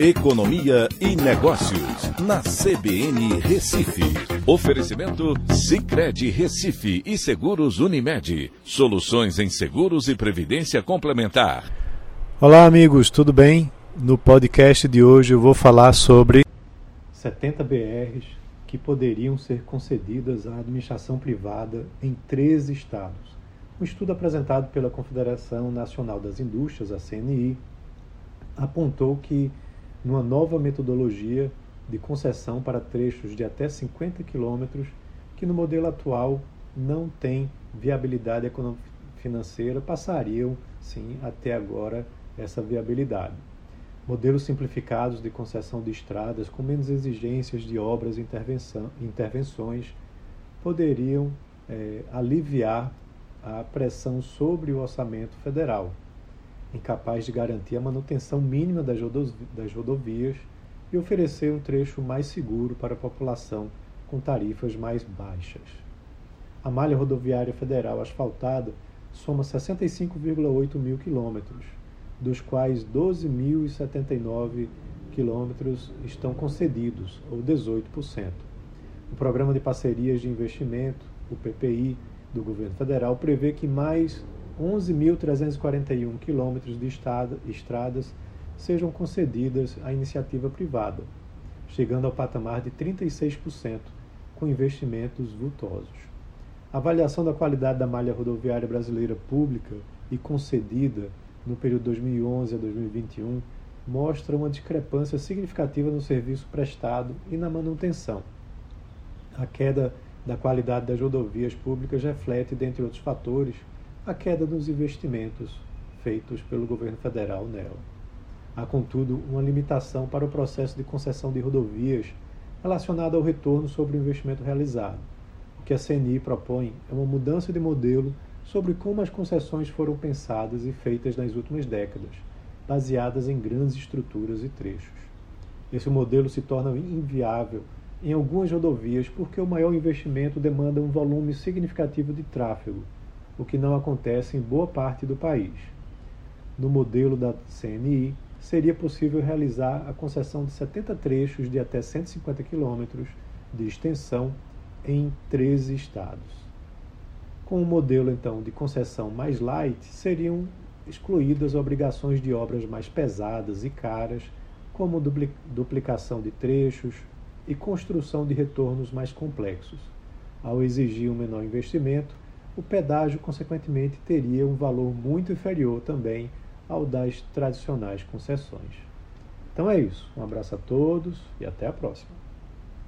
Economia e Negócios, na CBN Recife. Oferecimento Cicred Recife e Seguros Unimed. Soluções em seguros e previdência complementar. Olá, amigos, tudo bem? No podcast de hoje eu vou falar sobre 70 BRs que poderiam ser concedidas à administração privada em 13 estados. Um estudo apresentado pela Confederação Nacional das Indústrias, a CNI, apontou que numa nova metodologia de concessão para trechos de até 50 quilômetros, que no modelo atual não tem viabilidade financeira, passariam sim até agora essa viabilidade. Modelos simplificados de concessão de estradas com menos exigências de obras e intervenções poderiam é, aliviar a pressão sobre o orçamento federal incapaz de garantir a manutenção mínima das rodovias e oferecer um trecho mais seguro para a população com tarifas mais baixas. A malha rodoviária federal asfaltada soma 65,8 mil quilômetros, dos quais 12.079 quilômetros estão concedidos, ou 18%. O Programa de Parcerias de Investimento, o PPI, do governo federal prevê que mais 11.341 quilômetros de estradas sejam concedidas à iniciativa privada, chegando ao patamar de 36%, com investimentos vultosos. A avaliação da qualidade da malha rodoviária brasileira pública e concedida no período 2011 a 2021 mostra uma discrepância significativa no serviço prestado e na manutenção. A queda da qualidade das rodovias públicas reflete, dentre outros fatores, a queda dos investimentos feitos pelo governo federal nela. Há, contudo, uma limitação para o processo de concessão de rodovias relacionada ao retorno sobre o investimento realizado. O que a CNI propõe é uma mudança de modelo sobre como as concessões foram pensadas e feitas nas últimas décadas, baseadas em grandes estruturas e trechos. Esse modelo se torna inviável em algumas rodovias porque o maior investimento demanda um volume significativo de tráfego o que não acontece em boa parte do país. No modelo da CNI, seria possível realizar a concessão de 70 trechos de até 150 quilômetros de extensão em 13 estados. Com o modelo então de concessão mais light, seriam excluídas obrigações de obras mais pesadas e caras, como duplicação de trechos e construção de retornos mais complexos. Ao exigir um menor investimento, o pedágio, consequentemente, teria um valor muito inferior também ao das tradicionais concessões. Então é isso. Um abraço a todos e até a próxima.